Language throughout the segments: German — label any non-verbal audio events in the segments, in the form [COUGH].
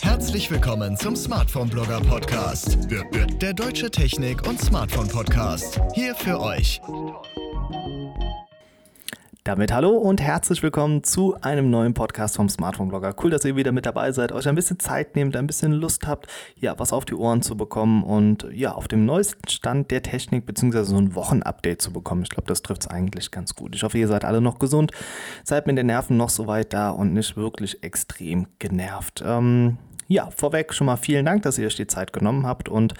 Herzlich willkommen zum Smartphone Blogger Podcast. Der deutsche Technik- und Smartphone Podcast. Hier für euch. Damit hallo und herzlich willkommen zu einem neuen Podcast vom Smartphone Blogger. Cool, dass ihr wieder mit dabei seid, euch ein bisschen Zeit nehmt, ein bisschen Lust habt, ja, was auf die Ohren zu bekommen und ja, auf dem neuesten Stand der Technik beziehungsweise so ein Wochenupdate zu bekommen. Ich glaube, das trifft es eigentlich ganz gut. Ich hoffe, ihr seid alle noch gesund, seid mit den Nerven noch so weit da und nicht wirklich extrem genervt. Ähm, ja, vorweg schon mal vielen Dank, dass ihr euch die Zeit genommen habt. Und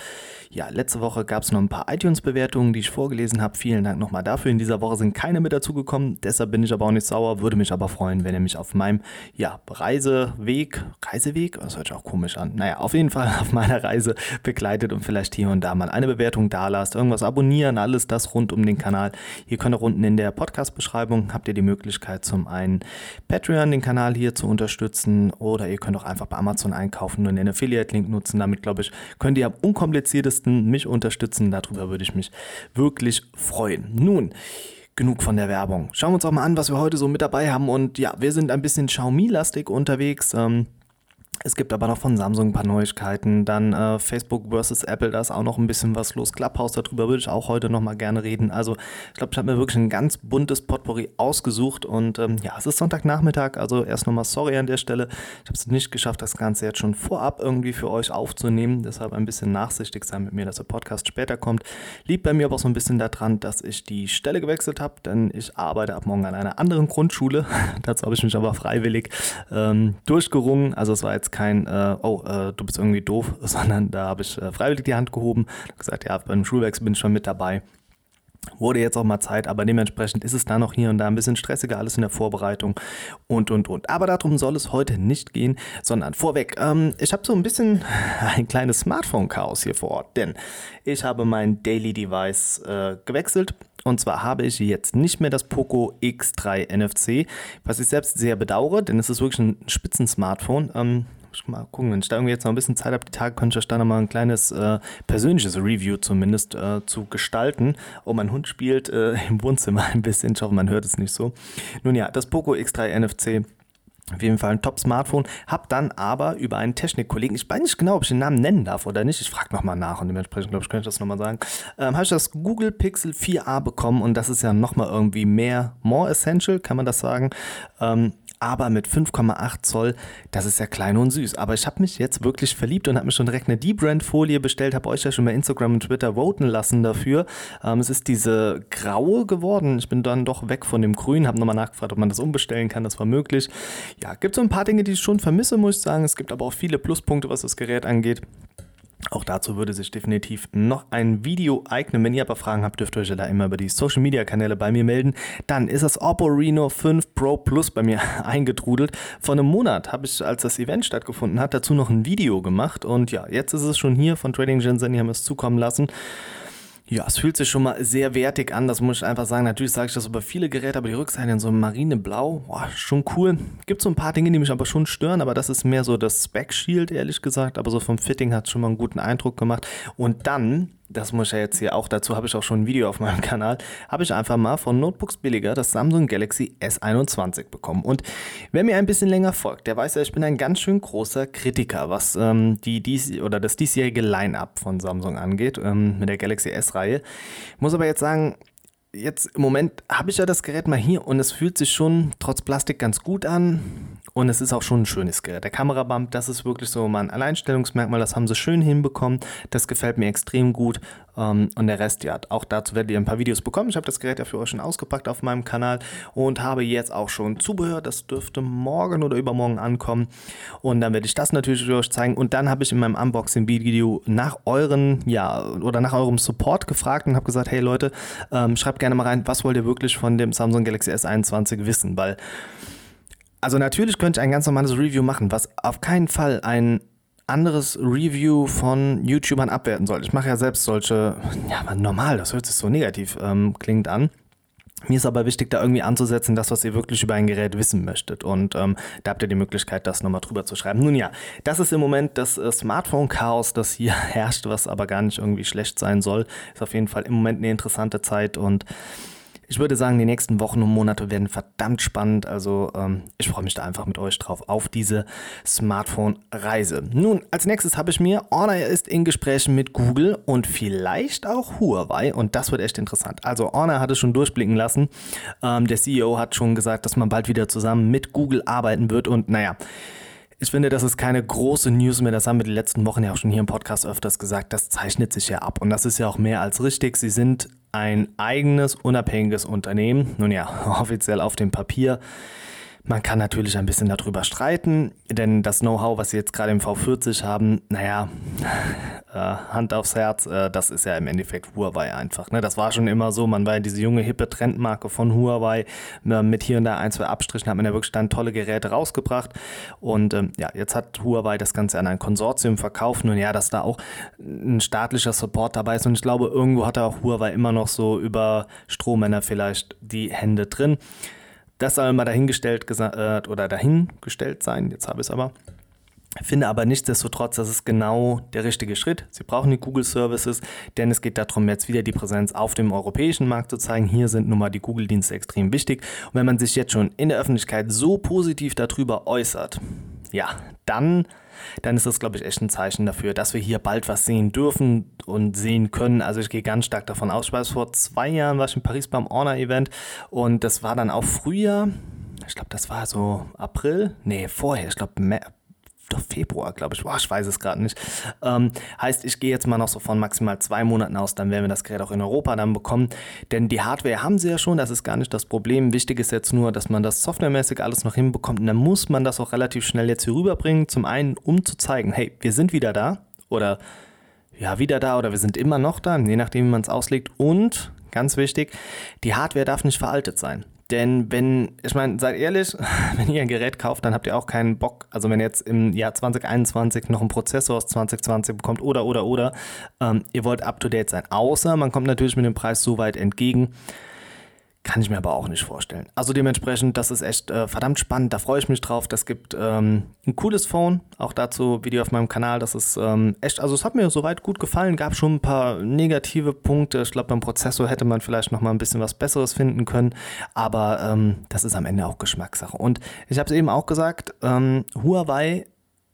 ja, letzte Woche gab es noch ein paar iTunes-Bewertungen, die ich vorgelesen habe. Vielen Dank nochmal dafür. In dieser Woche sind keine mit dazugekommen. Deshalb bin ich aber auch nicht sauer. Würde mich aber freuen, wenn ihr mich auf meinem ja, Reiseweg, Reiseweg, das hört sich auch komisch an. Naja, auf jeden Fall [LAUGHS] auf meiner Reise begleitet und vielleicht hier und da mal eine Bewertung da lasst, irgendwas abonnieren, alles das rund um den Kanal. Ihr könnt auch unten in der Podcast-Beschreibung habt ihr die Möglichkeit, zum einen Patreon den Kanal hier zu unterstützen oder ihr könnt auch einfach bei Amazon einkaufen kaufen und den Affiliate-Link nutzen. Damit, glaube ich, könnt ihr am unkompliziertesten mich unterstützen. Darüber würde ich mich wirklich freuen. Nun, genug von der Werbung. Schauen wir uns auch mal an, was wir heute so mit dabei haben. Und ja, wir sind ein bisschen Xiaomi-lastig unterwegs. Ähm, es gibt aber noch von Samsung ein paar Neuigkeiten. Dann äh, Facebook versus Apple, da ist auch noch ein bisschen was los. Clubhouse, darüber würde ich auch heute noch mal gerne reden. Also ich glaube, ich habe mir wirklich ein ganz buntes Potpourri ausgesucht. Und ähm, ja, es ist Sonntagnachmittag, also erst nochmal sorry an der Stelle. Ich habe es nicht geschafft, das Ganze jetzt schon vorab irgendwie für euch aufzunehmen. Deshalb ein bisschen nachsichtig sein mit mir, dass der Podcast später kommt. Liegt bei mir aber auch so ein bisschen daran, dass ich die Stelle gewechselt habe, denn ich arbeite ab morgen an einer anderen Grundschule. [LAUGHS] Dazu habe ich mich aber freiwillig ähm, durchgerungen. Also es war jetzt jetzt kein, äh, oh, äh, du bist irgendwie doof, [LAUGHS] sondern da habe ich äh, freiwillig die Hand gehoben gesagt, ja, beim Schulwechsel bin ich schon mit dabei. Wurde jetzt auch mal Zeit, aber dementsprechend ist es da noch hier und da ein bisschen stressiger, alles in der Vorbereitung und, und, und. Aber darum soll es heute nicht gehen, sondern vorweg, ähm, ich habe so ein bisschen [LAUGHS] ein kleines Smartphone-Chaos hier vor Ort, denn ich habe mein Daily Device äh, gewechselt und zwar habe ich jetzt nicht mehr das Poco X3 NFC, was ich selbst sehr bedauere, denn es ist wirklich ein Spitzen-Smartphone. Ähm, mal gucken, wenn ich da irgendwie jetzt noch ein bisschen Zeit habe, die Tage könnte ich da noch mal ein kleines äh, persönliches Review zumindest äh, zu gestalten. Oh, mein Hund spielt äh, im Wohnzimmer [LAUGHS] ein bisschen. Ich hoffe, man hört es nicht so. Nun ja, das Poco X3 NFC auf jeden Fall ein Top-Smartphone. Hab dann aber über einen Technikkollegen, ich weiß nicht genau, ob ich den Namen nennen darf oder nicht, ich frage nochmal nach und dementsprechend, glaube ich, könnte ich das nochmal sagen, ähm, habe ich das Google Pixel 4a bekommen und das ist ja nochmal irgendwie mehr, more essential, kann man das sagen. Ähm, aber mit 5,8 Zoll, das ist ja klein und süß. Aber ich habe mich jetzt wirklich verliebt und habe mir schon direkt eine D-Brand-Folie bestellt, habe euch ja schon bei Instagram und Twitter voten lassen dafür. Ähm, es ist diese graue geworden. Ich bin dann doch weg von dem grün, habe nochmal nachgefragt, ob man das umbestellen kann, das war möglich. Ja, gibt so ein paar Dinge, die ich schon vermisse, muss ich sagen. Es gibt aber auch viele Pluspunkte, was das Gerät angeht. Auch dazu würde sich definitiv noch ein Video eignen. Wenn ihr aber Fragen habt, dürft ihr euch ja da immer über die Social Media Kanäle bei mir melden. Dann ist das Oppo Reno 5 Pro Plus bei mir [LAUGHS] eingetrudelt. Vor einem Monat habe ich, als das Event stattgefunden hat, dazu noch ein Video gemacht. Und ja, jetzt ist es schon hier von Trading Shenzhen. Die haben es zukommen lassen. Ja, es fühlt sich schon mal sehr wertig an, das muss ich einfach sagen. Natürlich sage ich das über viele Geräte, aber die Rückseite in so einem Marineblau, boah, schon cool. Gibt so ein paar Dinge, die mich aber schon stören, aber das ist mehr so das Spec Shield, ehrlich gesagt. Aber so vom Fitting hat es schon mal einen guten Eindruck gemacht. Und dann das muss ich ja jetzt hier auch, dazu habe ich auch schon ein Video auf meinem Kanal, habe ich einfach mal von Notebooks billiger das Samsung Galaxy S21 bekommen. Und wer mir ein bisschen länger folgt, der weiß ja, ich bin ein ganz schön großer Kritiker, was ähm, die dies oder das diesjährige Line-Up von Samsung angeht, ähm, mit der Galaxy S-Reihe. Muss aber jetzt sagen, jetzt im Moment habe ich ja das Gerät mal hier und es fühlt sich schon trotz Plastik ganz gut an. Und es ist auch schon ein schönes Gerät. Der Kamerabump, das ist wirklich so mal ein Alleinstellungsmerkmal. Das haben sie schön hinbekommen. Das gefällt mir extrem gut. Ähm, und der Rest, ja, auch dazu werdet ihr ein paar Videos bekommen. Ich habe das Gerät ja für euch schon ausgepackt auf meinem Kanal und habe jetzt auch schon Zubehör. Das dürfte morgen oder übermorgen ankommen. Und dann werde ich das natürlich für euch zeigen. Und dann habe ich in meinem Unboxing-Video nach euren, ja, oder nach eurem Support gefragt und habe gesagt, hey Leute, ähm, schreibt gerne mal rein, was wollt ihr wirklich von dem Samsung Galaxy S21 wissen? Weil also natürlich könnte ich ein ganz normales Review machen, was auf keinen Fall ein anderes Review von YouTubern abwerten soll. Ich mache ja selbst solche, ja, normal, das hört sich so negativ, ähm, klingt an. Mir ist aber wichtig, da irgendwie anzusetzen, das, was ihr wirklich über ein Gerät wissen möchtet. Und ähm, da habt ihr die Möglichkeit, das nochmal drüber zu schreiben. Nun ja, das ist im Moment das äh, Smartphone-Chaos, das hier [LAUGHS] herrscht, was aber gar nicht irgendwie schlecht sein soll. Ist auf jeden Fall im Moment eine interessante Zeit und ich würde sagen, die nächsten Wochen und Monate werden verdammt spannend. Also ähm, ich freue mich da einfach mit euch drauf auf diese Smartphone-Reise. Nun, als nächstes habe ich mir, Honor ist in Gesprächen mit Google und vielleicht auch Huawei und das wird echt interessant. Also Honor hat es schon durchblicken lassen. Ähm, der CEO hat schon gesagt, dass man bald wieder zusammen mit Google arbeiten wird und naja, ich finde, das ist keine große News mehr. Das haben wir die letzten Wochen ja auch schon hier im Podcast öfters gesagt. Das zeichnet sich ja ab. Und das ist ja auch mehr als richtig. Sie sind ein eigenes, unabhängiges Unternehmen. Nun ja, [LAUGHS] offiziell auf dem Papier. Man kann natürlich ein bisschen darüber streiten, denn das Know-how, was sie jetzt gerade im V40 haben, naja, [LAUGHS] äh, Hand aufs Herz, äh, das ist ja im Endeffekt Huawei einfach. Ne? Das war schon immer so, man war ja diese junge, hippe Trendmarke von Huawei. Äh, mit hier und da ein, zwei Abstrichen hat man ja wirklich dann tolle Geräte rausgebracht. Und ähm, ja, jetzt hat Huawei das Ganze an ein Konsortium verkauft. Und ja, dass da auch ein staatlicher Support dabei ist. Und ich glaube, irgendwo hat auch Huawei immer noch so über Strohmänner vielleicht die Hände drin. Das soll mal dahingestellt äh, oder dahingestellt sein, jetzt habe ich es aber. Finde aber nichtsdestotrotz, das ist genau der richtige Schritt. Sie brauchen die Google Services, denn es geht darum, jetzt wieder die Präsenz auf dem europäischen Markt zu zeigen. Hier sind nun mal die Google-Dienste extrem wichtig. Und wenn man sich jetzt schon in der Öffentlichkeit so positiv darüber äußert, ja, dann dann ist das, glaube ich, echt ein Zeichen dafür, dass wir hier bald was sehen dürfen und sehen können. Also ich gehe ganz stark davon aus. Ich weiß, vor zwei Jahren war ich in Paris beim Honor-Event und das war dann auch Frühjahr. Ich glaube, das war so April. Nee, vorher. Ich glaube, doch Februar, glaube ich. Boah, ich weiß es gerade nicht. Ähm, heißt, ich gehe jetzt mal noch so von maximal zwei Monaten aus, dann werden wir das Gerät auch in Europa dann bekommen. Denn die Hardware haben sie ja schon, das ist gar nicht das Problem. Wichtig ist jetzt nur, dass man das softwaremäßig alles noch hinbekommt. Und dann muss man das auch relativ schnell jetzt hier rüberbringen. Zum einen, um zu zeigen, hey, wir sind wieder da. Oder ja, wieder da oder wir sind immer noch da, je nachdem, wie man es auslegt. Und ganz wichtig, die Hardware darf nicht veraltet sein. Denn wenn, ich meine, seid ehrlich, [LAUGHS] wenn ihr ein Gerät kauft, dann habt ihr auch keinen Bock. Also wenn ihr jetzt im Jahr 2021 noch einen Prozessor aus 2020 bekommt oder oder oder, ähm, ihr wollt up to date sein. Außer man kommt natürlich mit dem Preis so weit entgegen, kann ich mir aber auch nicht vorstellen. Also dementsprechend, das ist echt äh, verdammt spannend. Da freue ich mich drauf. Das gibt ähm, ein cooles Phone. Auch dazu Video auf meinem Kanal. Das ist ähm, echt, also es hat mir soweit gut gefallen. Gab schon ein paar negative Punkte. Ich glaube, beim Prozessor hätte man vielleicht noch mal ein bisschen was Besseres finden können. Aber ähm, das ist am Ende auch Geschmackssache. Und ich habe es eben auch gesagt, ähm, Huawei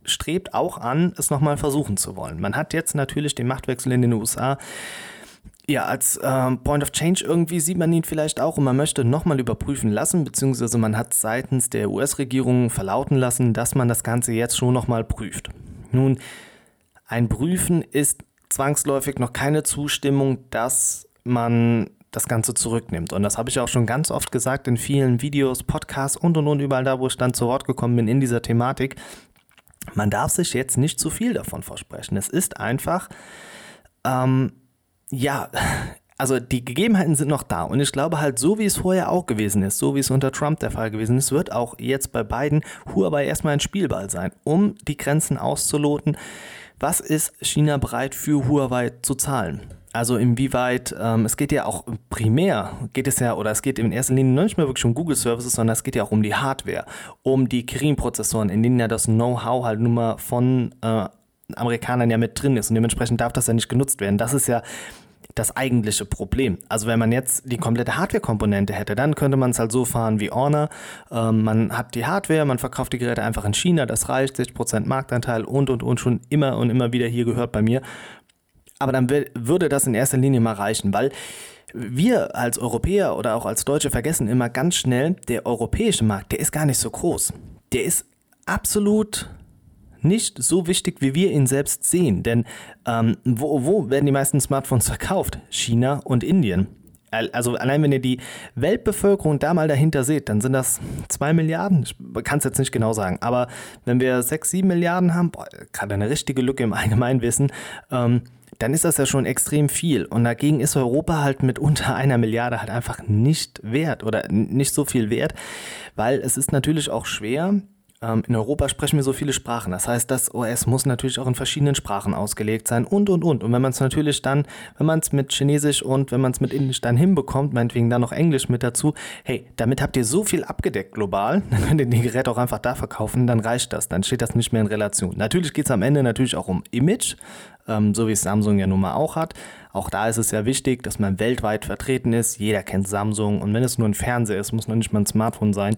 strebt auch an, es nochmal versuchen zu wollen. Man hat jetzt natürlich den Machtwechsel in den USA ja, als ähm, Point of Change irgendwie sieht man ihn vielleicht auch und man möchte nochmal überprüfen lassen, beziehungsweise man hat seitens der US-Regierung verlauten lassen, dass man das Ganze jetzt schon nochmal prüft. Nun, ein Prüfen ist zwangsläufig noch keine Zustimmung, dass man das Ganze zurücknimmt. Und das habe ich auch schon ganz oft gesagt in vielen Videos, Podcasts und und und überall da, wo ich dann zu Wort gekommen bin in dieser Thematik. Man darf sich jetzt nicht zu viel davon versprechen. Es ist einfach ähm, ja, also die Gegebenheiten sind noch da und ich glaube halt, so wie es vorher auch gewesen ist, so wie es unter Trump der Fall gewesen ist, wird auch jetzt bei beiden Huawei erstmal ein Spielball sein, um die Grenzen auszuloten. Was ist China bereit für Huawei zu zahlen? Also inwieweit, ähm, es geht ja auch primär, geht es ja, oder es geht in erster Linie nicht mehr wirklich um Google Services, sondern es geht ja auch um die Hardware, um die Kirin-Prozessoren, in denen ja das Know-how halt nun mal von äh, Amerikanern ja mit drin ist und dementsprechend darf das ja nicht genutzt werden. Das ist ja das eigentliche Problem. Also wenn man jetzt die komplette Hardware-Komponente hätte, dann könnte man es halt so fahren wie Honor. Ähm, man hat die Hardware, man verkauft die Geräte einfach in China, das reicht, 60% Marktanteil und und und schon immer und immer wieder hier gehört bei mir. Aber dann würde das in erster Linie mal reichen, weil wir als Europäer oder auch als Deutsche vergessen immer ganz schnell, der europäische Markt, der ist gar nicht so groß. Der ist absolut nicht so wichtig, wie wir ihn selbst sehen. Denn ähm, wo, wo werden die meisten Smartphones verkauft? China und Indien. Also allein wenn ihr die Weltbevölkerung da mal dahinter seht, dann sind das 2 Milliarden. Ich kann es jetzt nicht genau sagen, aber wenn wir 6, 7 Milliarden haben, gerade eine richtige Lücke im Allgemeinwissen, ähm, dann ist das ja schon extrem viel. Und dagegen ist Europa halt mit unter einer Milliarde halt einfach nicht wert oder nicht so viel wert, weil es ist natürlich auch schwer, in Europa sprechen wir so viele Sprachen. Das heißt, das OS muss natürlich auch in verschiedenen Sprachen ausgelegt sein und, und, und. Und wenn man es natürlich dann, wenn man es mit Chinesisch und wenn man es mit Indisch dann hinbekommt, meinetwegen dann noch Englisch mit dazu, hey, damit habt ihr so viel abgedeckt global, [LAUGHS] dann könnt ihr die Geräte auch einfach da verkaufen, dann reicht das, dann steht das nicht mehr in Relation. Natürlich geht es am Ende natürlich auch um Image, ähm, so wie es Samsung ja nun mal auch hat. Auch da ist es ja wichtig, dass man weltweit vertreten ist. Jeder kennt Samsung und wenn es nur ein Fernseher ist, muss noch nicht mal ein Smartphone sein.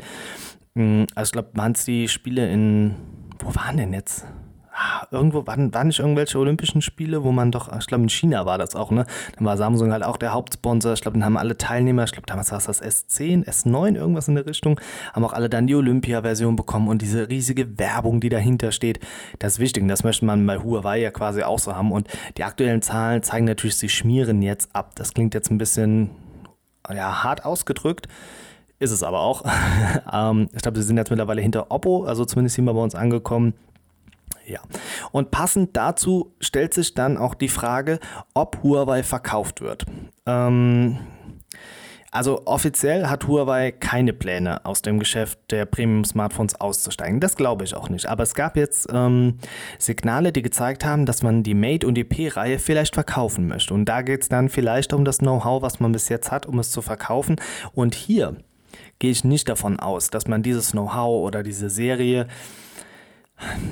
Mm, also ich glaube, waren es die Spiele in, wo waren denn jetzt? Ah, irgendwo waren, waren nicht irgendwelche Olympischen Spiele, wo man doch, ich glaube in China war das auch, ne? Dann war Samsung halt auch der Hauptsponsor. Ich glaube, dann haben alle Teilnehmer, ich glaube damals war es das S10, S9, irgendwas in der Richtung, haben auch alle dann die Olympia-Version bekommen und diese riesige Werbung, die dahinter steht, das ist wichtig. Und das möchte man bei Huawei ja quasi auch so haben. Und die aktuellen Zahlen zeigen natürlich, sie schmieren jetzt ab. Das klingt jetzt ein bisschen ja, hart ausgedrückt. Ist es aber auch. [LAUGHS] ähm, ich glaube, sie sind jetzt mittlerweile hinter Oppo, also zumindest sind wir bei uns angekommen. Ja. Und passend dazu stellt sich dann auch die Frage, ob Huawei verkauft wird. Ähm, also offiziell hat Huawei keine Pläne, aus dem Geschäft der Premium-Smartphones auszusteigen. Das glaube ich auch nicht. Aber es gab jetzt ähm, Signale, die gezeigt haben, dass man die Mate und die P-Reihe vielleicht verkaufen möchte. Und da geht es dann vielleicht um das Know-how, was man bis jetzt hat, um es zu verkaufen. Und hier gehe ich nicht davon aus, dass man dieses Know-how oder diese Serie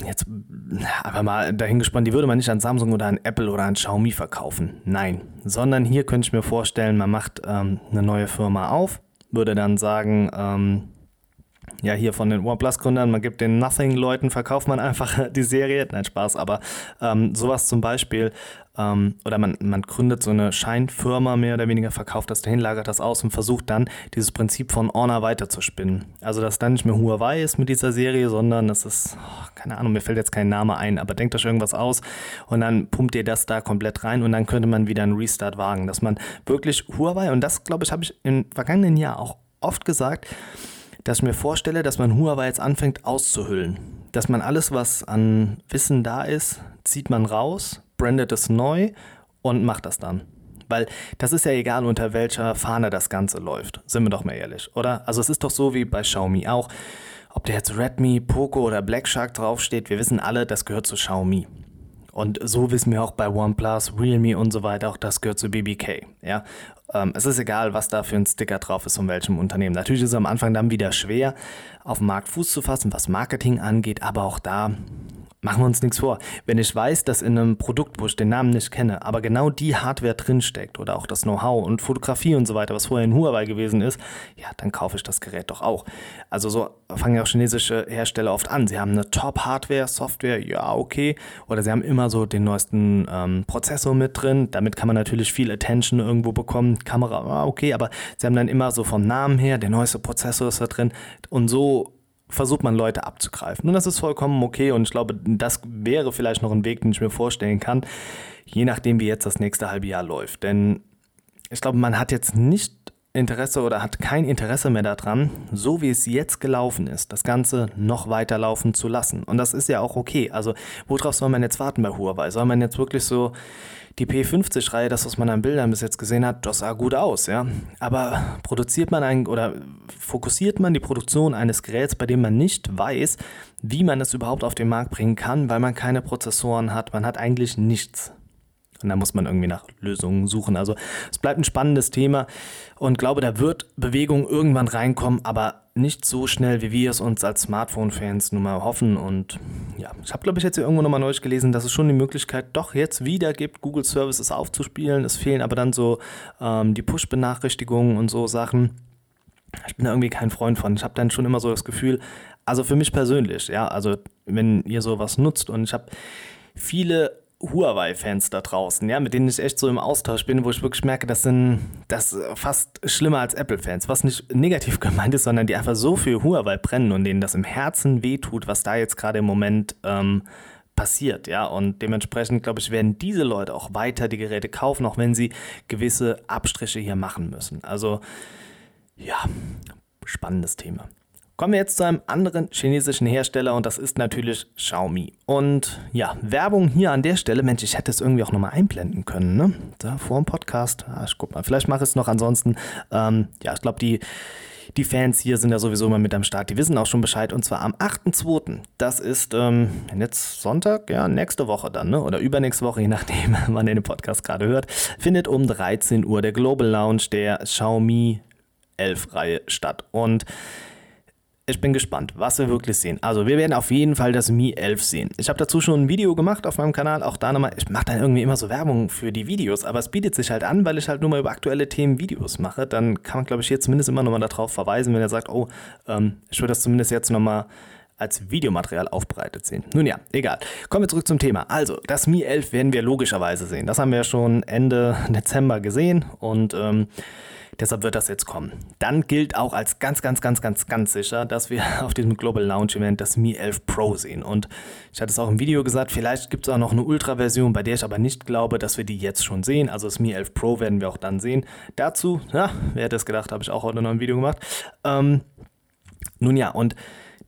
jetzt aber mal dahingespannt, die würde man nicht an Samsung oder an Apple oder an Xiaomi verkaufen. Nein, sondern hier könnte ich mir vorstellen, man macht ähm, eine neue Firma auf, würde dann sagen, ähm, ja, hier von den OnePlus-Gründern, man gibt den Nothing-Leuten, verkauft man einfach [LAUGHS] die Serie. Nein, Spaß, aber ähm, sowas zum Beispiel, ähm, oder man, man gründet so eine Scheinfirma mehr oder weniger, verkauft das dahin, lagert das aus und versucht dann dieses Prinzip von Honor weiterzuspinnen. Also, dass dann nicht mehr Huawei ist mit dieser Serie, sondern das ist, oh, keine Ahnung, mir fällt jetzt kein Name ein, aber denkt euch irgendwas aus und dann pumpt ihr das da komplett rein und dann könnte man wieder einen Restart wagen, dass man wirklich Huawei, und das glaube ich, habe ich im vergangenen Jahr auch oft gesagt, dass ich mir vorstelle, dass man Huawei jetzt anfängt auszuhüllen. Dass man alles, was an Wissen da ist, zieht man raus, brandet es neu und macht das dann. Weil das ist ja egal, unter welcher Fahne das Ganze läuft. Sind wir doch mal ehrlich, oder? Also es ist doch so wie bei Xiaomi auch. Ob der jetzt Redmi, Poco oder Black Shark draufsteht, wir wissen alle, das gehört zu Xiaomi. Und so wissen wir auch bei OnePlus, Realme und so weiter, auch das gehört zu BBK. Ja? Ähm, es ist egal, was da für ein Sticker drauf ist von welchem Unternehmen. Natürlich ist es am Anfang dann wieder schwer, auf dem Markt Fuß zu fassen, was Marketing angeht, aber auch da Machen wir uns nichts vor. Wenn ich weiß, dass in einem Produkt, wo ich den Namen nicht kenne, aber genau die Hardware drinsteckt oder auch das Know-how und Fotografie und so weiter, was vorher in Huawei gewesen ist, ja, dann kaufe ich das Gerät doch auch. Also so fangen ja auch chinesische Hersteller oft an. Sie haben eine Top-Hardware, Software, ja, okay. Oder sie haben immer so den neuesten ähm, Prozessor mit drin. Damit kann man natürlich viel Attention irgendwo bekommen. Kamera, ah, okay, aber sie haben dann immer so vom Namen her, der neueste Prozessor ist da drin. Und so versucht man Leute abzugreifen. Und das ist vollkommen okay und ich glaube, das wäre vielleicht noch ein Weg, den ich mir vorstellen kann, je nachdem, wie jetzt das nächste halbe Jahr läuft. Denn ich glaube, man hat jetzt nicht Interesse oder hat kein Interesse mehr daran, so wie es jetzt gelaufen ist, das Ganze noch weiter laufen zu lassen. Und das ist ja auch okay. Also, worauf soll man jetzt warten bei Huawei? Soll man jetzt wirklich so die P50-Reihe, das, was man an Bildern bis jetzt gesehen hat, das sah gut aus, ja. Aber produziert man ein oder fokussiert man die Produktion eines Geräts, bei dem man nicht weiß, wie man es überhaupt auf den Markt bringen kann, weil man keine Prozessoren hat, man hat eigentlich nichts. Und da muss man irgendwie nach Lösungen suchen. Also es bleibt ein spannendes Thema und glaube, da wird Bewegung irgendwann reinkommen, aber nicht so schnell, wie wir es uns als Smartphone-Fans nun mal hoffen. Und ja, ich habe, glaube ich, jetzt hier irgendwo nochmal neu gelesen, dass es schon die Möglichkeit doch jetzt wieder gibt, Google Services aufzuspielen. Es fehlen aber dann so ähm, die Push-Benachrichtigungen und so Sachen. Ich bin da irgendwie kein Freund von. Ich habe dann schon immer so das Gefühl, also für mich persönlich, ja, also wenn ihr sowas nutzt und ich habe viele Huawei-Fans da draußen, ja, mit denen ich echt so im Austausch bin, wo ich wirklich merke, das sind das fast schlimmer als Apple-Fans, was nicht negativ [LAUGHS] gemeint ist, sondern die einfach so für Huawei brennen und denen das im Herzen wehtut, was da jetzt gerade im Moment ähm, passiert, ja, und dementsprechend glaube ich, werden diese Leute auch weiter die Geräte kaufen, auch wenn sie gewisse Abstriche hier machen müssen. Also ja, spannendes Thema. Kommen wir jetzt zu einem anderen chinesischen Hersteller und das ist natürlich Xiaomi. Und ja, Werbung hier an der Stelle, Mensch, ich hätte es irgendwie auch nochmal einblenden können, ne? Da vor dem Podcast. Ah, ich guck mal, vielleicht mache ich es noch ansonsten. Ähm, ja, ich glaube, die, die Fans hier sind ja sowieso immer mit am Start. Die wissen auch schon Bescheid. Und zwar am 8.2. Das ist ähm, jetzt Sonntag, ja, nächste Woche dann, ne? Oder übernächste Woche, je nachdem, [LAUGHS] wann ihr den Podcast gerade hört, findet um 13 Uhr der Global Lounge der Xiaomi 11 Reihe statt. Und ich bin gespannt, was wir wirklich sehen. Also wir werden auf jeden Fall das Mi 11 sehen. Ich habe dazu schon ein Video gemacht auf meinem Kanal, auch da nochmal, ich mache dann irgendwie immer so Werbung für die Videos, aber es bietet sich halt an, weil ich halt nur mal über aktuelle Themen Videos mache. Dann kann man, glaube ich, hier zumindest immer nochmal darauf verweisen, wenn er sagt, oh, ähm, ich würde das zumindest jetzt nochmal als Videomaterial aufbereitet sehen. Nun ja, egal. Kommen wir zurück zum Thema. Also, das Mi 11 werden wir logischerweise sehen. Das haben wir schon Ende Dezember gesehen und ähm, Deshalb wird das jetzt kommen. Dann gilt auch als ganz, ganz, ganz, ganz, ganz sicher, dass wir [LAUGHS] auf diesem Global Launch Event das Mi 11 Pro sehen. Und ich hatte es auch im Video gesagt, vielleicht gibt es auch noch eine Ultra-Version, bei der ich aber nicht glaube, dass wir die jetzt schon sehen. Also das Mi 11 Pro werden wir auch dann sehen. Dazu, ja, wer hätte es gedacht, habe ich auch heute noch ein Video gemacht. Ähm, nun ja, und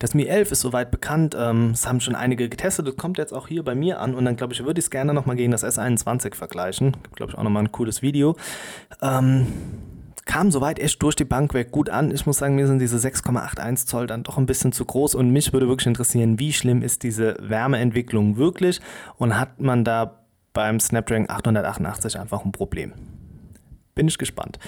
das Mi 11 ist soweit bekannt. Ähm, es haben schon einige getestet. Das kommt jetzt auch hier bei mir an. Und dann, glaube ich, würde ich es gerne nochmal gegen das S21 vergleichen. Gibt, glaube ich, auch nochmal ein cooles Video. Ähm, kam soweit echt durch die Bank weg gut an. Ich muss sagen, mir sind diese 6,81 Zoll dann doch ein bisschen zu groß und mich würde wirklich interessieren, wie schlimm ist diese Wärmeentwicklung wirklich und hat man da beim Snapdragon 888 einfach ein Problem? Bin ich gespannt.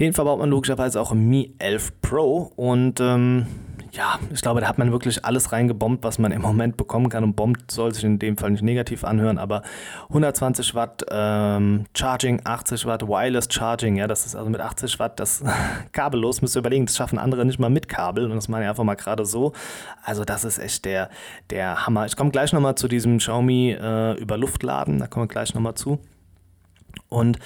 Den verbaut man logischerweise auch im Mi 11 Pro und ähm, ja, ich glaube, da hat man wirklich alles reingebombt, was man im Moment bekommen kann. Und bombt soll sich in dem Fall nicht negativ anhören, aber 120 Watt ähm, Charging, 80 Watt Wireless Charging, ja, das ist also mit 80 Watt das [LAUGHS] kabellos, müsst ihr überlegen, das schaffen andere nicht mal mit Kabel und das machen ja einfach mal gerade so. Also das ist echt der, der Hammer. Ich komme gleich nochmal zu diesem Xiaomi äh, über Luftladen, da kommen wir gleich nochmal zu. Und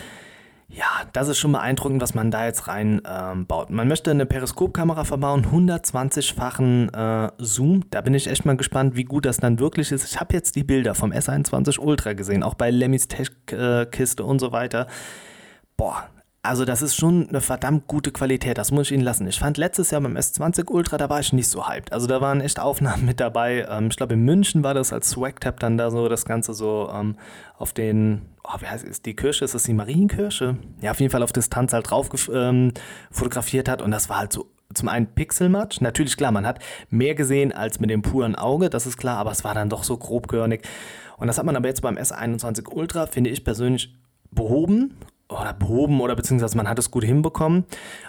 ja, das ist schon beeindruckend, was man da jetzt reinbaut. Ähm, man möchte eine Periskopkamera verbauen, 120-fachen äh, Zoom. Da bin ich echt mal gespannt, wie gut das dann wirklich ist. Ich habe jetzt die Bilder vom S21 Ultra gesehen, auch bei Lemmys Tech-Kiste und so weiter. Boah, also das ist schon eine verdammt gute Qualität, das muss ich Ihnen lassen. Ich fand letztes Jahr beim S20 Ultra, da war ich nicht so hyped. Also da waren echt Aufnahmen [LAUGHS] mit dabei. Ähm, ich glaube in München war das als Swagtap dann da so das Ganze so ähm, auf den, oh, wie heißt es, die Kirsche, ist das die Marienkirsche? Ja, auf jeden Fall auf Distanz halt drauf ähm, fotografiert hat und das war halt so zum einen Pixelmatch, natürlich klar, man hat mehr gesehen als mit dem puren Auge, das ist klar, aber es war dann doch so grobkörnig. Und das hat man aber jetzt beim S21 Ultra, finde ich persönlich, behoben oder behoben oder beziehungsweise man hat es gut hinbekommen.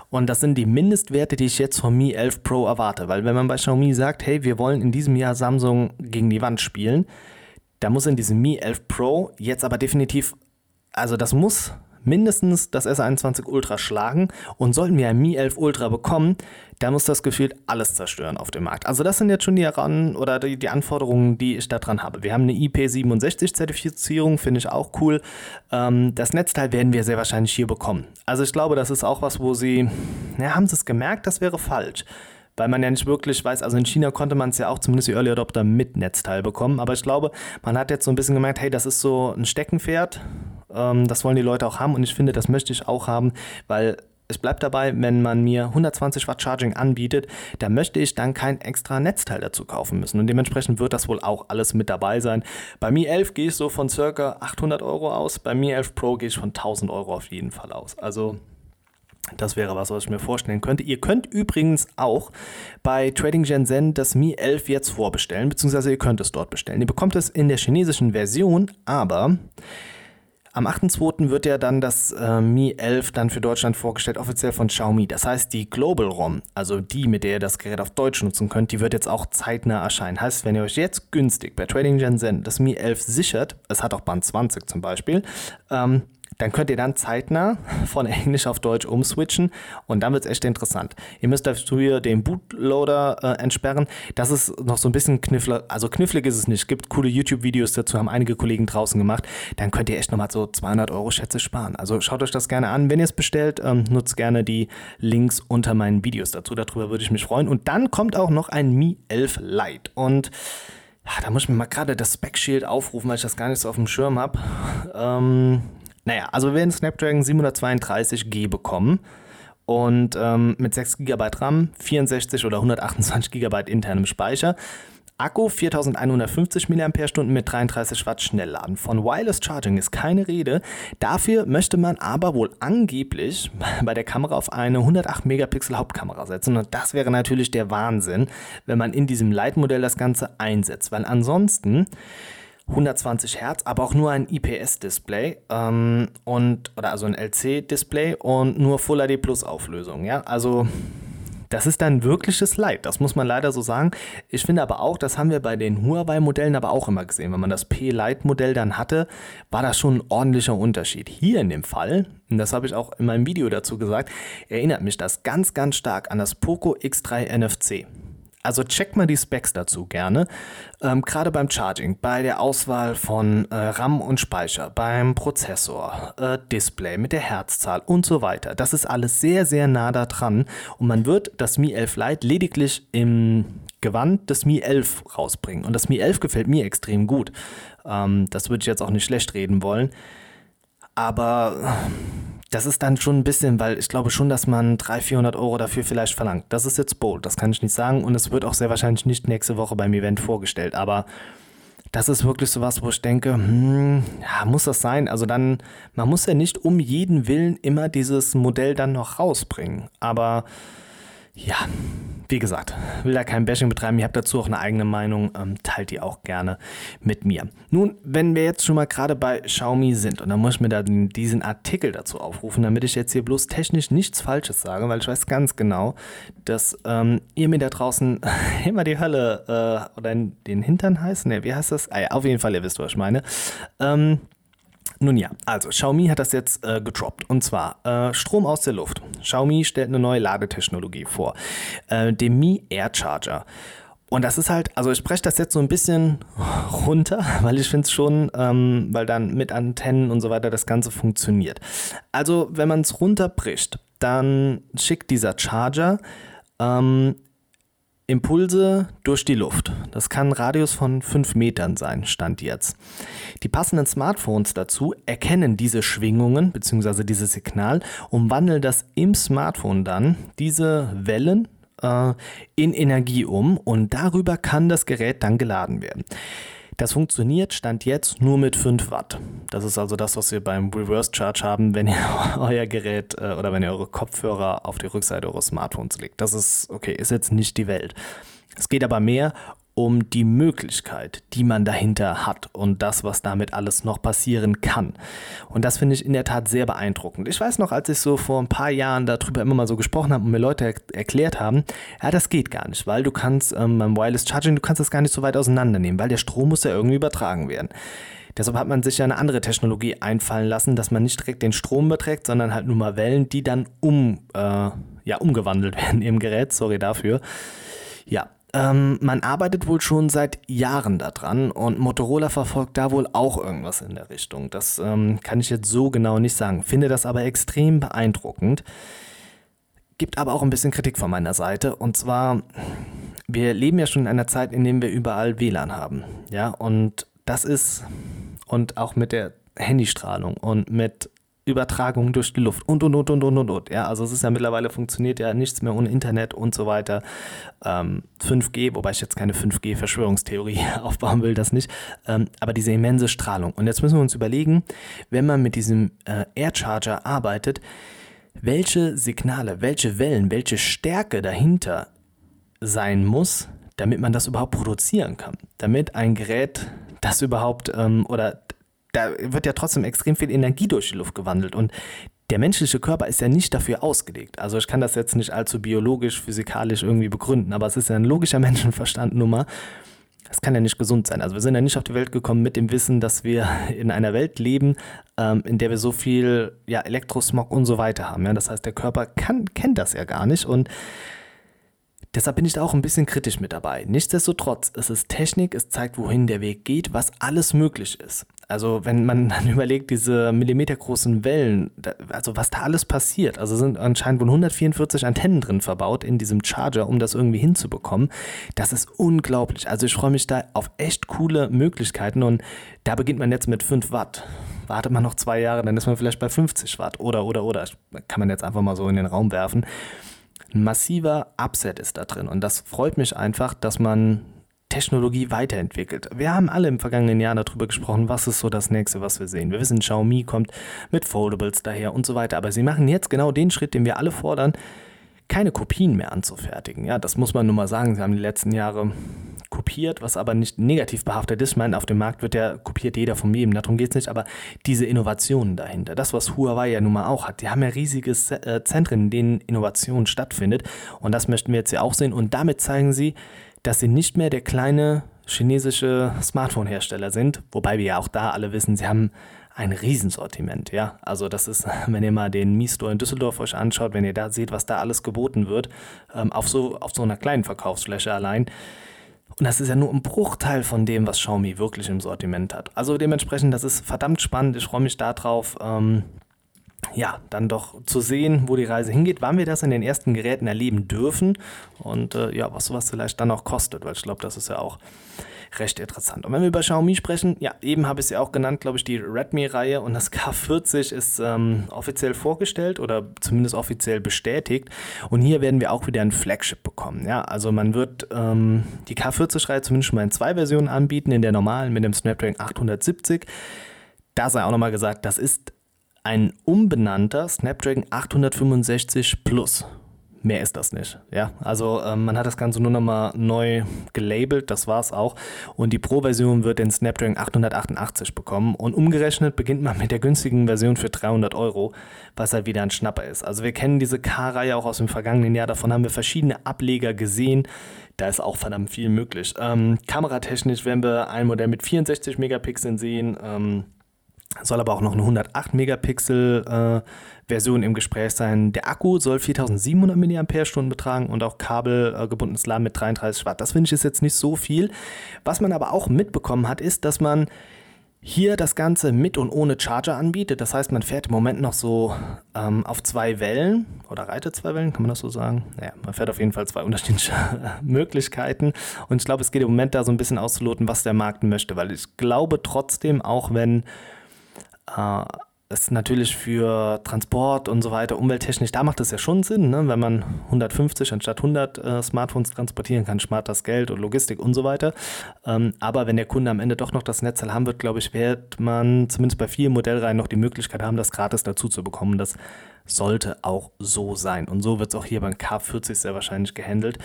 Und das sind die Mindestwerte, die ich jetzt vom Mi 11 Pro erwarte. Weil wenn man bei Xiaomi sagt, hey, wir wollen in diesem Jahr Samsung gegen die Wand spielen, da muss in diesem Mi 11 Pro jetzt aber definitiv, also das muss mindestens das S21 Ultra schlagen und sollten wir ein Mi 11 Ultra bekommen, da muss das gefühlt alles zerstören auf dem Markt. Also das sind jetzt schon die Heran oder die, die Anforderungen, die ich da dran habe. Wir haben eine IP67-Zertifizierung, finde ich auch cool. Ähm, das Netzteil werden wir sehr wahrscheinlich hier bekommen. Also ich glaube, das ist auch was, wo sie, ja, haben sie es gemerkt, das wäre falsch weil man ja nicht wirklich weiß, also in China konnte man es ja auch zumindest die Early Adopter mit Netzteil bekommen, aber ich glaube, man hat jetzt so ein bisschen gemerkt, hey, das ist so ein Steckenpferd, ähm, das wollen die Leute auch haben und ich finde, das möchte ich auch haben, weil es bleibt dabei, wenn man mir 120 Watt Charging anbietet, da möchte ich dann kein extra Netzteil dazu kaufen müssen. Und dementsprechend wird das wohl auch alles mit dabei sein. Bei Mi 11 gehe ich so von circa 800 Euro aus, bei Mi 11 Pro gehe ich von 1000 Euro auf jeden Fall aus. Also das wäre was, was ich mir vorstellen könnte. Ihr könnt übrigens auch bei Trading Shenzhen das Mi 11 jetzt vorbestellen, beziehungsweise ihr könnt es dort bestellen. Ihr bekommt es in der chinesischen Version, aber am 8.2. wird ja dann das äh, Mi 11 dann für Deutschland vorgestellt, offiziell von Xiaomi. Das heißt, die Global ROM, also die, mit der ihr das Gerät auf Deutsch nutzen könnt, die wird jetzt auch zeitnah erscheinen. Heißt, wenn ihr euch jetzt günstig bei Trading Shenzhen das Mi 11 sichert, es hat auch Band 20 zum Beispiel, ähm, dann könnt ihr dann zeitnah von Englisch auf Deutsch umswitchen und dann wird es echt interessant. Ihr müsst dafür den Bootloader äh, entsperren. Das ist noch so ein bisschen knifflig, also knifflig ist es nicht. Es gibt coole YouTube-Videos dazu, haben einige Kollegen draußen gemacht. Dann könnt ihr echt nochmal so 200 Euro Schätze sparen. Also schaut euch das gerne an. Wenn ihr es bestellt, ähm, nutzt gerne die Links unter meinen Videos dazu. Darüber würde ich mich freuen. Und dann kommt auch noch ein Mi 11 Lite und ja, da muss ich mir mal gerade das Spec Shield aufrufen, weil ich das gar nicht so auf dem Schirm habe. Ähm, naja, also wir werden Snapdragon 732G bekommen und ähm, mit 6 GB RAM, 64 oder 128 GB internem Speicher. Akku 4150 mAh mit 33 Watt Schnellladen. Von Wireless Charging ist keine Rede. Dafür möchte man aber wohl angeblich [LAUGHS] bei der Kamera auf eine 108 Megapixel Hauptkamera setzen. Und das wäre natürlich der Wahnsinn, wenn man in diesem Leitmodell das Ganze einsetzt. Weil ansonsten 120 Hertz, aber auch nur ein IPS-Display ähm, und oder also ein LC-Display und nur Full HD Plus Auflösung. Ja, also das ist dann wirkliches Leid, das muss man leider so sagen. Ich finde aber auch, das haben wir bei den Huawei-Modellen aber auch immer gesehen. Wenn man das P-Lite-Modell dann hatte, war das schon ein ordentlicher Unterschied. Hier in dem Fall, und das habe ich auch in meinem Video dazu gesagt, erinnert mich das ganz, ganz stark an das Poco X3 NFC. Also check mal die Specs dazu gerne. Ähm, Gerade beim Charging, bei der Auswahl von äh, RAM und Speicher, beim Prozessor, äh, Display mit der Herzzahl und so weiter. Das ist alles sehr, sehr nah da dran. Und man wird das Mi 11 Lite lediglich im Gewand des Mi 11 rausbringen. Und das Mi 11 gefällt mir extrem gut. Ähm, das würde ich jetzt auch nicht schlecht reden wollen. Aber das ist dann schon ein bisschen, weil ich glaube schon, dass man 300, 400 Euro dafür vielleicht verlangt. Das ist jetzt bold, das kann ich nicht sagen und es wird auch sehr wahrscheinlich nicht nächste Woche beim Event vorgestellt, aber das ist wirklich sowas, wo ich denke, hm, ja, muss das sein? Also dann, man muss ja nicht um jeden Willen immer dieses Modell dann noch rausbringen, aber ja, wie gesagt, will da kein Bashing betreiben. Ihr habt dazu auch eine eigene Meinung, ähm, teilt die auch gerne mit mir. Nun, wenn wir jetzt schon mal gerade bei Xiaomi sind, und dann muss ich mir da diesen Artikel dazu aufrufen, damit ich jetzt hier bloß technisch nichts Falsches sage, weil ich weiß ganz genau, dass ähm, ihr mir da draußen [LAUGHS] immer die Hölle äh, oder den Hintern heißt. Ne, wie heißt das? Ah, ja, auf jeden Fall, ihr wisst, was ich meine. Ähm, nun ja, also Xiaomi hat das jetzt äh, gedroppt. Und zwar äh, Strom aus der Luft. Xiaomi stellt eine neue Ladetechnologie vor. Äh, den Mi Air Charger. Und das ist halt, also ich spreche das jetzt so ein bisschen [LAUGHS] runter, weil ich finde es schon, ähm, weil dann mit Antennen und so weiter das Ganze funktioniert. Also wenn man es runterbricht, dann schickt dieser Charger ähm, Impulse durch die Luft. Das kann ein Radius von 5 Metern sein, stand jetzt. Die passenden Smartphones dazu erkennen diese Schwingungen bzw. dieses Signal und wandeln das im Smartphone dann, diese Wellen, äh, in Energie um und darüber kann das Gerät dann geladen werden. Das funktioniert Stand jetzt nur mit 5 Watt. Das ist also das, was wir beim Reverse Charge haben, wenn ihr [LAUGHS] euer Gerät äh, oder wenn ihr eure Kopfhörer auf die Rückseite eures Smartphones legt. Das ist okay, ist jetzt nicht die Welt. Es geht aber mehr um die Möglichkeit, die man dahinter hat und das, was damit alles noch passieren kann. Und das finde ich in der Tat sehr beeindruckend. Ich weiß noch, als ich so vor ein paar Jahren darüber immer mal so gesprochen habe und mir Leute er erklärt haben, ja, das geht gar nicht, weil du kannst ähm, beim Wireless Charging, du kannst das gar nicht so weit auseinandernehmen, weil der Strom muss ja irgendwie übertragen werden. Deshalb hat man sich ja eine andere Technologie einfallen lassen, dass man nicht direkt den Strom beträgt, sondern halt nur mal Wellen, die dann um, äh, ja, umgewandelt [LAUGHS] werden im Gerät. Sorry dafür. Ja, ähm, man arbeitet wohl schon seit Jahren daran und Motorola verfolgt da wohl auch irgendwas in der Richtung. Das ähm, kann ich jetzt so genau nicht sagen, finde das aber extrem beeindruckend. Gibt aber auch ein bisschen Kritik von meiner Seite und zwar, wir leben ja schon in einer Zeit, in der wir überall WLAN haben. Ja, und das ist, und auch mit der Handystrahlung und mit Übertragung durch die Luft und und und und und und und. Ja, also es ist ja mittlerweile funktioniert ja nichts mehr ohne Internet und so weiter. Ähm, 5G, wobei ich jetzt keine 5G-Verschwörungstheorie [LAUGHS] aufbauen will, das nicht. Ähm, aber diese immense Strahlung. Und jetzt müssen wir uns überlegen, wenn man mit diesem äh, Air Charger arbeitet, welche Signale, welche Wellen, welche Stärke dahinter sein muss, damit man das überhaupt produzieren kann. Damit ein Gerät das überhaupt ähm, oder da wird ja trotzdem extrem viel Energie durch die Luft gewandelt und der menschliche Körper ist ja nicht dafür ausgelegt. Also ich kann das jetzt nicht allzu biologisch, physikalisch irgendwie begründen, aber es ist ja ein logischer [LAUGHS] Menschenverstand Nummer. Das kann ja nicht gesund sein. Also wir sind ja nicht auf die Welt gekommen mit dem Wissen, dass wir [LAUGHS] in einer Welt leben, ähm, in der wir so viel ja, Elektrosmog und so weiter haben. Ja? Das heißt, der Körper kann, kennt das ja gar nicht und Deshalb bin ich da auch ein bisschen kritisch mit dabei. Nichtsdestotrotz, es ist Technik, es zeigt, wohin der Weg geht, was alles möglich ist. Also wenn man dann [LAUGHS] überlegt, diese millimetergroßen Wellen, also was da alles passiert, also sind anscheinend wohl 144 Antennen drin verbaut in diesem Charger, um das irgendwie hinzubekommen. Das ist unglaublich. Also ich freue mich da auf echt coole Möglichkeiten und da beginnt man jetzt mit 5 Watt. Wartet man noch zwei Jahre, dann ist man vielleicht bei 50 Watt oder, oder, oder. Kann man jetzt einfach mal so in den Raum werfen ein massiver Upset ist da drin. Und das freut mich einfach, dass man Technologie weiterentwickelt. Wir haben alle im vergangenen Jahr darüber gesprochen, was ist so das nächste, was wir sehen. Wir wissen, Xiaomi kommt mit Foldables daher und so weiter. Aber sie machen jetzt genau den Schritt, den wir alle fordern, keine Kopien mehr anzufertigen. Ja, das muss man nur mal sagen. Sie haben die letzten Jahre kopiert, was aber nicht negativ behaftet ist. Ich meine, auf dem Markt wird ja kopiert jeder von jedem, darum geht es nicht, aber diese Innovationen dahinter, das, was Huawei ja nun mal auch hat, die haben ja riesige äh, Zentren, in denen Innovation stattfindet und das möchten wir jetzt ja auch sehen und damit zeigen sie, dass sie nicht mehr der kleine chinesische Smartphone-Hersteller sind, wobei wir ja auch da alle wissen, sie haben ein Riesensortiment, ja. Also das ist, [LAUGHS] wenn ihr mal den Mi-Store in Düsseldorf euch anschaut, wenn ihr da seht, was da alles geboten wird, ähm, auf, so, auf so einer kleinen Verkaufsfläche allein. Und das ist ja nur ein Bruchteil von dem, was Xiaomi wirklich im Sortiment hat. Also dementsprechend, das ist verdammt spannend. Ich freue mich darauf, ähm, ja, dann doch zu sehen, wo die Reise hingeht, wann wir das in den ersten Geräten erleben dürfen und äh, ja, was sowas vielleicht dann auch kostet, weil ich glaube, das ist ja auch recht interessant. Und wenn wir über Xiaomi sprechen, ja, eben habe ich es ja auch genannt, glaube ich, die Redmi-Reihe und das [LAUGHS] K40 ist ähm, offiziell vorgestellt oder zumindest offiziell bestätigt. Und hier werden wir auch wieder ein Flagship bekommen. Ja, also man wird ähm, die K40-Reihe zumindest schon mal in zwei Versionen anbieten, in der normalen mit dem Snapdragon 870. Da sei auch nochmal gesagt, das ist ein umbenannter Snapdragon 865 Plus. Mehr ist das nicht. Ja, also ähm, man hat das Ganze nur nochmal neu gelabelt, das war es auch. Und die Pro-Version wird den Snapdragon 888 bekommen. Und umgerechnet beginnt man mit der günstigen Version für 300 Euro, was halt wieder ein Schnapper ist. Also wir kennen diese K-Reihe auch aus dem vergangenen Jahr. Davon haben wir verschiedene Ableger gesehen. Da ist auch verdammt viel möglich. Ähm, kameratechnisch werden wir ein Modell mit 64 Megapixeln sehen. Ähm, soll aber auch noch eine 108 Megapixel äh, Version im Gespräch sein. Der Akku soll 4700 mAh betragen und auch kabelgebundenes Laden mit 33 Watt. Das finde ich ist jetzt nicht so viel. Was man aber auch mitbekommen hat, ist, dass man hier das Ganze mit und ohne Charger anbietet. Das heißt, man fährt im Moment noch so ähm, auf zwei Wellen oder reitet zwei Wellen, kann man das so sagen? Naja, man fährt auf jeden Fall zwei [LAUGHS] unterschiedliche Möglichkeiten. Und ich glaube, es geht im Moment da so ein bisschen auszuloten, was der Markt möchte, weil ich glaube trotzdem, auch wenn äh, ist natürlich für Transport und so weiter umwelttechnisch, da macht es ja schon Sinn, ne? wenn man 150 anstatt 100 äh, Smartphones transportieren kann, spart das Geld und Logistik und so weiter. Ähm, aber wenn der Kunde am Ende doch noch das Netzteil haben wird, glaube ich, wird man zumindest bei vielen Modellreihen noch die Möglichkeit haben, das gratis dazu zu bekommen. Das sollte auch so sein. Und so wird es auch hier beim K40 sehr wahrscheinlich gehandelt.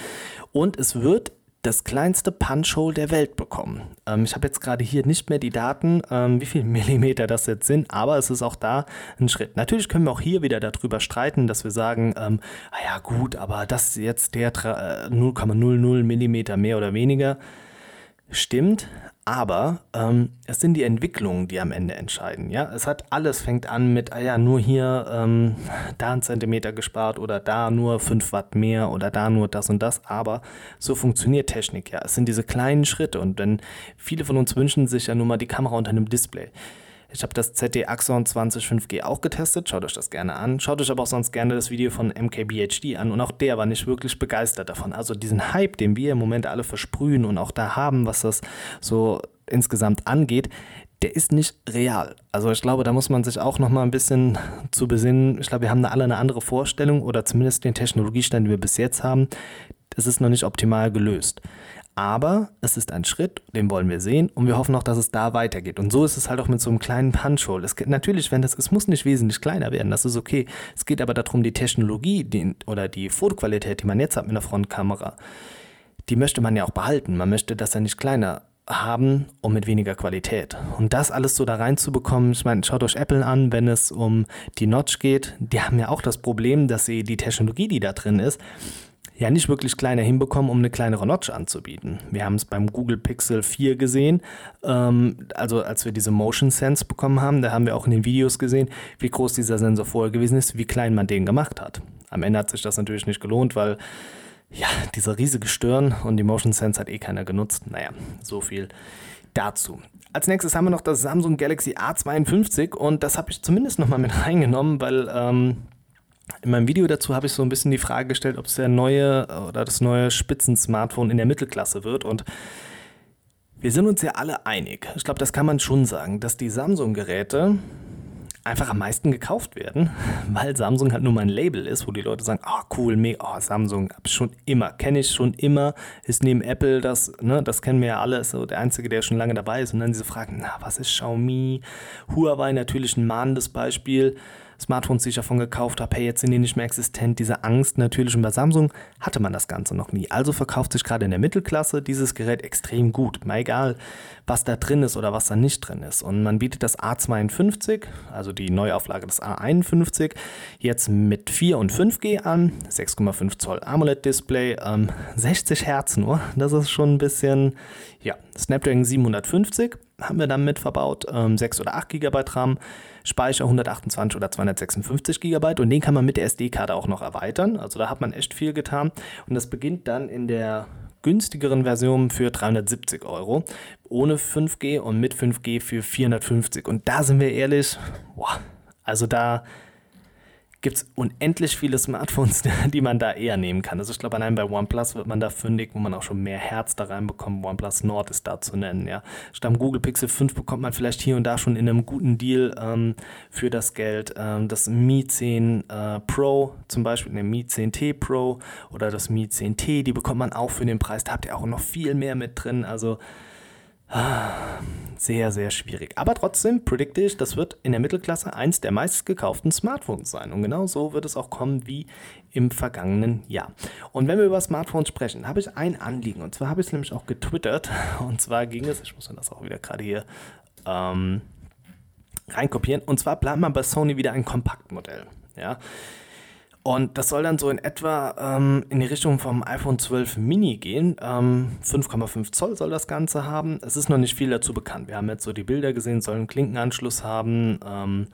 Und es wird das kleinste Punch-Hole der Welt bekommen. Ähm, ich habe jetzt gerade hier nicht mehr die Daten, ähm, wie viele [LAUGHS] Millimeter das jetzt sind, aber es ist auch da ein Schritt. Natürlich können wir auch hier wieder darüber streiten, dass wir sagen, ähm, ah ja gut, aber das jetzt der 0,00 äh, Millimeter mehr oder weniger stimmt, aber ähm, es sind die Entwicklungen, die am Ende entscheiden. Ja, es hat alles fängt an mit, ah ja, nur hier ähm, da ein Zentimeter gespart oder da nur 5 Watt mehr oder da nur das und das. Aber so funktioniert Technik ja. Es sind diese kleinen Schritte und wenn viele von uns wünschen sich ja nur mal die Kamera unter einem Display. Ich habe das ZD Axon 20 5G auch getestet. Schaut euch das gerne an. Schaut euch aber auch sonst gerne das Video von MKBHD an. Und auch der war nicht wirklich begeistert davon. Also diesen Hype, den wir im Moment alle versprühen und auch da haben, was das so insgesamt angeht, der ist nicht real. Also ich glaube, da muss man sich auch noch mal ein bisschen zu besinnen. Ich glaube, wir haben da alle eine andere Vorstellung oder zumindest den Technologiestand, den wir bis jetzt haben. Es ist noch nicht optimal gelöst. Aber es ist ein Schritt, den wollen wir sehen und wir hoffen auch, dass es da weitergeht. Und so ist es halt auch mit so einem kleinen Punch-Hole. natürlich, wenn das, es muss nicht wesentlich kleiner werden, das ist okay. Es geht aber darum, die Technologie die, oder die Fotoqualität, die man jetzt hat mit einer Frontkamera, die möchte man ja auch behalten. Man möchte, dass er nicht kleiner haben und mit weniger Qualität. Und das alles so da reinzubekommen, ich meine, schaut euch Apple an, wenn es um die Notch geht, die haben ja auch das Problem, dass sie die Technologie, die da drin ist, ja nicht wirklich kleiner hinbekommen, um eine kleinere Notch anzubieten. Wir haben es beim Google Pixel 4 gesehen, ähm, also als wir diese Motion Sense bekommen haben, da haben wir auch in den Videos gesehen, wie groß dieser Sensor vorher gewesen ist, wie klein man den gemacht hat. Am Ende hat sich das natürlich nicht gelohnt, weil ja, dieser riesige Stirn und die Motion Sense hat eh keiner genutzt. Naja, so viel dazu. Als nächstes haben wir noch das Samsung Galaxy A52 und das habe ich zumindest nochmal mit reingenommen, weil ähm, in meinem Video dazu habe ich so ein bisschen die Frage gestellt, ob es der neue oder das neue Spitzen-Smartphone in der Mittelklasse wird. Und wir sind uns ja alle einig. Ich glaube, das kann man schon sagen, dass die Samsung-Geräte einfach am meisten gekauft werden, [LAUGHS] weil Samsung halt nur mal ein Label ist, wo die Leute sagen, oh cool, mega, oh Samsung, schon immer, kenne ich schon immer, ist neben Apple das, ne, das kennen wir ja alle, ist so der Einzige, der schon lange dabei ist und dann diese Fragen, na, was ist Xiaomi, Huawei natürlich ein mahnendes Beispiel, Smartphones, die ich davon gekauft habe, hey, jetzt sind die nicht mehr existent. Diese Angst natürlich. Und bei Samsung hatte man das Ganze noch nie. Also verkauft sich gerade in der Mittelklasse dieses Gerät extrem gut. Mal egal, was da drin ist oder was da nicht drin ist. Und man bietet das A52, also die Neuauflage des A51, jetzt mit 4 und 5G an. 6,5 Zoll AMOLED-Display, ähm, 60 Hertz nur. Das ist schon ein bisschen, ja, Snapdragon 750 haben wir dann mit verbaut, ähm, 6 oder 8 GB RAM, Speicher 128 oder 256 GB und den kann man mit der SD-Karte auch noch erweitern. Also da hat man echt viel getan und das beginnt dann in der günstigeren Version für 370 Euro, ohne 5G und mit 5G für 450 und da sind wir ehrlich, boah, also da gibt es unendlich viele Smartphones, [LAUGHS] die man da eher nehmen kann. Also ich glaube, allein bei OnePlus wird man da fündig, wo man auch schon mehr Herz da reinbekommt. OnePlus Nord ist da zu nennen, ja. Statt am Google Pixel 5 bekommt man vielleicht hier und da schon in einem guten Deal ähm, für das Geld. Ähm, das Mi 10 äh, Pro zum Beispiel, der Mi 10T Pro oder das Mi 10T, die bekommt man auch für den Preis. Da habt ihr auch noch viel mehr mit drin. Also sehr, sehr schwierig. Aber trotzdem predikte ich, das wird in der Mittelklasse eins der meistgekauften Smartphones sein. Und genau so wird es auch kommen wie im vergangenen Jahr. Und wenn wir über Smartphones sprechen, habe ich ein Anliegen. Und zwar habe ich es nämlich auch getwittert. [LAUGHS] Und zwar ging es, ich muss dann das auch wieder gerade hier ähm, reinkopieren. Und zwar bleibt man bei Sony wieder ein Kompaktmodell. Ja. Und das soll dann so in etwa ähm, in die Richtung vom iPhone 12 Mini gehen. Ähm, 5,5 Zoll soll das Ganze haben. Es ist noch nicht viel dazu bekannt. Wir haben jetzt so die Bilder gesehen, soll einen Klinkenanschluss haben. Ähm,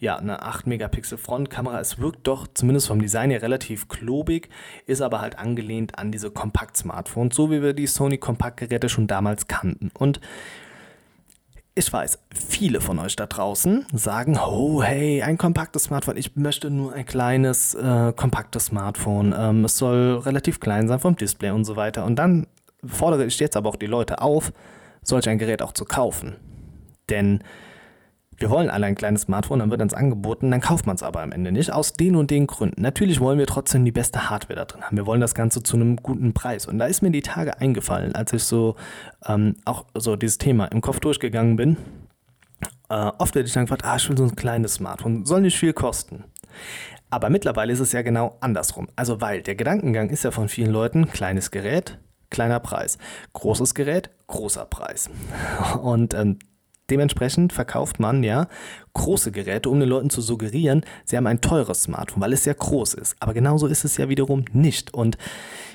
ja, eine 8 Megapixel Frontkamera. Es wirkt doch zumindest vom Design her relativ klobig, ist aber halt angelehnt an diese Kompakt-Smartphones, so wie wir die Sony Kompaktgeräte schon damals kannten. Und ich weiß, viele von euch da draußen sagen, oh hey, ein kompaktes Smartphone. Ich möchte nur ein kleines, äh, kompaktes Smartphone. Ähm, es soll relativ klein sein vom Display und so weiter. Und dann fordere ich jetzt aber auch die Leute auf, solch ein Gerät auch zu kaufen. Denn wir wollen alle ein kleines Smartphone, dann wird uns angeboten, dann kauft man es aber am Ende nicht, aus den und den Gründen. Natürlich wollen wir trotzdem die beste Hardware da drin haben. Wir wollen das Ganze zu einem guten Preis. Und da ist mir die Tage eingefallen, als ich so ähm, auch so dieses Thema im Kopf durchgegangen bin. Äh, oft werde ich dann gefragt, ah, ich will so ein kleines Smartphone, soll nicht viel kosten. Aber mittlerweile ist es ja genau andersrum. Also weil der Gedankengang ist ja von vielen Leuten, kleines Gerät, kleiner Preis. Großes Gerät, großer Preis. [LAUGHS] Und ähm, Dementsprechend verkauft man ja große Geräte, um den Leuten zu suggerieren, sie haben ein teures Smartphone, weil es ja groß ist. Aber genauso ist es ja wiederum nicht. Und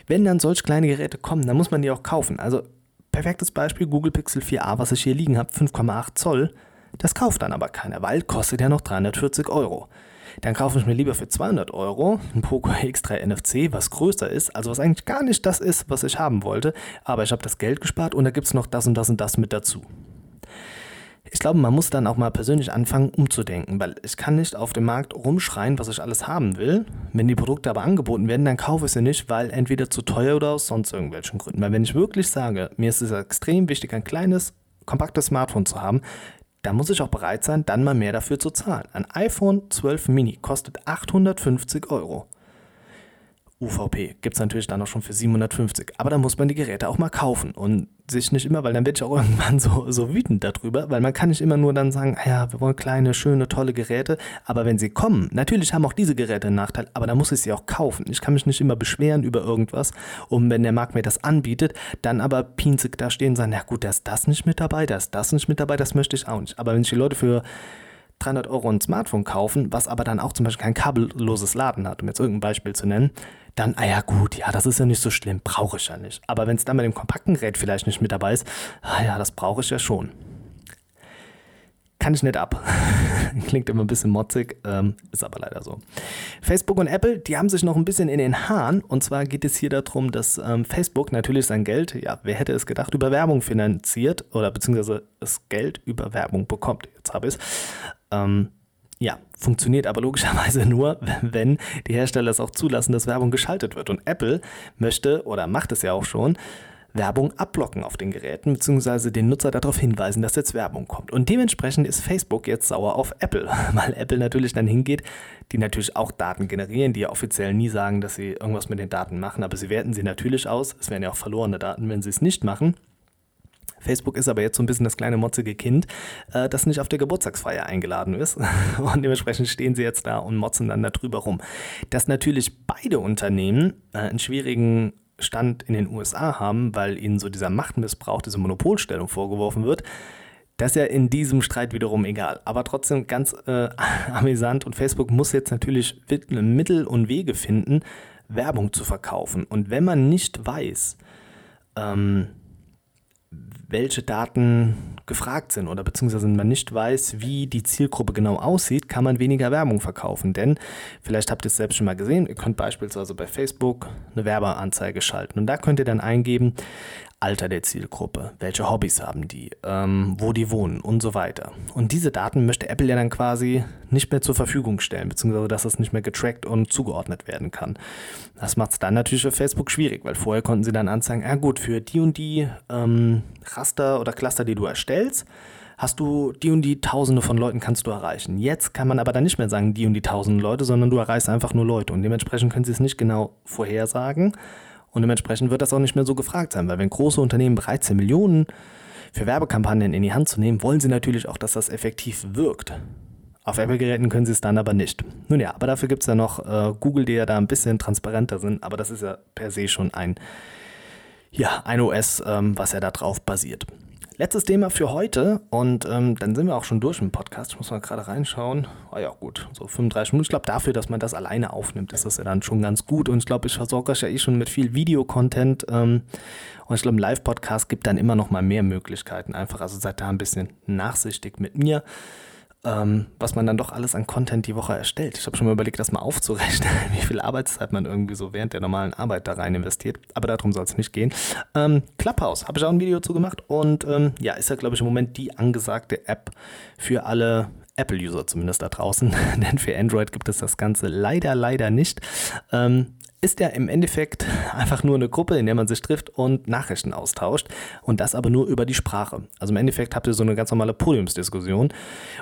wenn dann solch kleine Geräte kommen, dann muss man die auch kaufen. Also perfektes Beispiel Google Pixel 4a, was ich hier liegen habe, 5,8 Zoll. Das kauft dann aber keiner, weil kostet ja noch 340 Euro. Dann kaufe ich mir lieber für 200 Euro ein Poco X3 NFC, was größer ist, also was eigentlich gar nicht das ist, was ich haben wollte, aber ich habe das Geld gespart und da gibt es noch das und das und das mit dazu ich glaube, man muss dann auch mal persönlich anfangen, umzudenken, weil ich kann nicht auf dem Markt rumschreien, was ich alles haben will. Wenn die Produkte aber angeboten werden, dann kaufe ich sie nicht, weil entweder zu teuer oder aus sonst irgendwelchen Gründen. Weil wenn ich wirklich sage, mir ist es extrem wichtig, ein kleines, kompaktes Smartphone zu haben, dann muss ich auch bereit sein, dann mal mehr dafür zu zahlen. Ein iPhone 12 Mini kostet 850 Euro. UVP gibt es natürlich dann auch schon für 750. Aber da muss man die Geräte auch mal kaufen und sich nicht immer, weil dann werde ich auch [LAUGHS] irgendwann so, so wütend darüber, weil man kann nicht immer nur dann sagen, ja, wir wollen kleine, schöne, tolle Geräte, aber wenn sie kommen, natürlich haben auch diese Geräte einen Nachteil, aber da muss ich sie auch kaufen. Ich kann mich nicht immer beschweren über irgendwas und wenn der Markt mir das anbietet, dann aber pinzig da stehen und sagen, na gut, da ist das nicht mit dabei, da ist das nicht mit dabei, das möchte ich auch nicht. Aber wenn ich die Leute für 300 Euro ein Smartphone kaufen, was aber dann auch zum Beispiel kein kabelloses Laden hat, um jetzt irgendein Beispiel zu nennen, dann, ah ja gut, ja, das ist ja nicht so schlimm, brauche ich ja nicht. Aber wenn es dann mit dem kompakten Gerät vielleicht nicht mit dabei ist, ah ja, das brauche ich ja schon. Kann ich nicht ab. [LAUGHS] Klingt immer ein bisschen motzig, ähm, ist aber leider so. Facebook und Apple, die haben sich noch ein bisschen in den Haaren. Und zwar geht es hier darum, dass ähm, Facebook natürlich sein Geld, ja, wer hätte es gedacht, über Werbung finanziert oder beziehungsweise das Geld über Werbung bekommt. Jetzt habe ich es. Ähm, ja, funktioniert aber logischerweise [LAUGHS] nur, wenn die Hersteller es auch zulassen, dass Werbung geschaltet wird. Und Apple möchte oder macht es ja auch schon, Werbung abblocken auf den Geräten, beziehungsweise den Nutzer darauf hinweisen, dass jetzt Werbung kommt. Und dementsprechend ist Facebook jetzt sauer auf Apple, [LAUGHS] weil Apple natürlich dann hingeht, die natürlich auch Daten generieren, die ja offiziell nie sagen, dass sie irgendwas mit den Daten machen, aber sie werten sie natürlich aus. Es wären ja auch verlorene Daten, wenn sie es nicht machen. Facebook ist aber jetzt so ein bisschen das kleine motzige Kind, äh, das nicht auf der Geburtstagsfeier eingeladen ist. [LAUGHS] Und dementsprechend stehen sie jetzt da und motzen dann darüber rum. Dass natürlich beide Unternehmen äh, einen schwierigen Stand in den USA haben, weil ihnen so dieser Machtmissbrauch, diese Monopolstellung vorgeworfen wird, das ist ja in diesem Streit wiederum egal. Aber trotzdem ganz äh, [LAUGHS] amüsant und Facebook muss jetzt natürlich Mittel und Wege finden, Werbung zu verkaufen. Und wenn man nicht weiß, ähm, welche Daten gefragt sind oder beziehungsweise man nicht weiß, wie die Zielgruppe genau aussieht, kann man weniger Werbung verkaufen. Denn vielleicht habt ihr es selbst schon mal gesehen, ihr könnt beispielsweise bei Facebook eine Werbeanzeige schalten und da könnt ihr dann eingeben, Alter der Zielgruppe, welche Hobbys haben die, ähm, wo die wohnen und so weiter. Und diese Daten möchte Apple ja dann quasi nicht mehr zur Verfügung stellen, beziehungsweise dass es nicht mehr getrackt und zugeordnet werden kann. Das macht es dann natürlich für Facebook schwierig, weil vorher konnten sie dann anzeigen, ja gut, für die und die ähm, Raster oder Cluster, die du erstellst, hast du die und die Tausende von Leuten kannst du erreichen. Jetzt kann man aber dann nicht mehr sagen, die und die Tausende Leute, sondern du erreichst einfach nur Leute. Und dementsprechend können sie es nicht genau vorhersagen und dementsprechend wird das auch nicht mehr so gefragt sein, weil wenn große Unternehmen bereit sind, Millionen für Werbekampagnen in die Hand zu nehmen, wollen sie natürlich auch, dass das effektiv wirkt. Auf Apple-Geräten können sie es dann aber nicht. Nun ja, aber dafür gibt es ja noch äh, Google, die ja da ein bisschen transparenter sind, aber das ist ja per se schon ein, ja, ein OS, ähm, was ja da drauf basiert. Letztes Thema für heute und ähm, dann sind wir auch schon durch im Podcast. Ich muss mal gerade reinschauen. Oh ja, gut, so 35 Minuten. Ich glaube, dafür, dass man das alleine aufnimmt, ist das ja dann schon ganz gut. Und ich glaube, ich versorge euch ja eh schon mit viel Videocontent. Ähm, und ich glaube, ein Live-Podcast gibt dann immer noch mal mehr Möglichkeiten. Einfach, also seid da ein bisschen nachsichtig mit mir ähm, was man dann doch alles an Content die Woche erstellt. Ich habe schon mal überlegt, das mal aufzurechnen, [LAUGHS] wie viel Arbeitszeit man irgendwie so während der normalen Arbeit da rein investiert. Aber darum soll es nicht gehen. Ähm, Clubhouse habe ich auch ein Video zu gemacht und ähm, ja, ist ja, glaube ich, im Moment die angesagte App für alle Apple-User zumindest da draußen, [LAUGHS] denn für Android gibt es das Ganze leider, leider nicht. Ähm, ist ja im Endeffekt [LAUGHS] einfach nur eine Gruppe, in der man sich trifft und Nachrichten austauscht. Und das aber nur über die Sprache. Also im Endeffekt habt ihr so eine ganz normale Podiumsdiskussion,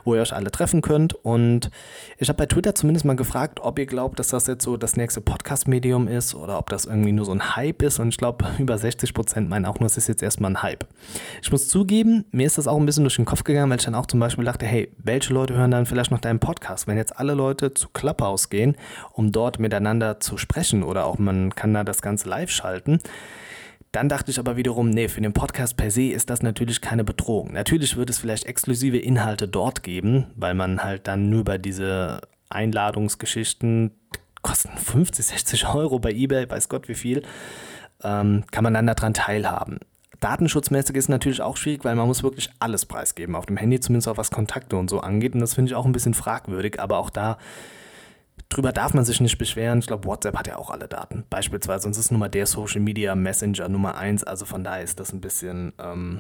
wo ihr euch alle treffen könnt. Und ich habe bei Twitter zumindest mal gefragt, ob ihr glaubt, dass das jetzt so das nächste Podcast-Medium ist oder ob das irgendwie nur so ein Hype ist. Und ich glaube, [LAUGHS] über 60 Prozent meinen auch nur, es ist jetzt erstmal ein Hype. Ich muss zugeben, mir ist das auch ein bisschen durch den Kopf gegangen, weil ich dann auch zum Beispiel dachte, hey, welche Leute hören dann vielleicht noch deinen Podcast? Wenn jetzt alle Leute zu Clubhouse gehen, um dort miteinander zu sprechen oder auch man kann da das Ganze live schalten. Dann dachte ich aber wiederum, nee, für den Podcast per se ist das natürlich keine Bedrohung. Natürlich wird es vielleicht exklusive Inhalte dort geben, weil man halt dann nur bei diese Einladungsgeschichten kosten 50, 60 Euro bei eBay, weiß Gott wie viel, ähm, kann man dann daran teilhaben. Datenschutzmäßig ist natürlich auch schwierig, weil man muss wirklich alles preisgeben auf dem Handy, zumindest auch was Kontakte und so angeht. Und das finde ich auch ein bisschen fragwürdig, aber auch da Drüber darf man sich nicht beschweren. Ich glaube, WhatsApp hat ja auch alle Daten. Beispielsweise, uns ist nun mal der Social Media Messenger Nummer 1. Also von daher ist das ein bisschen, ähm,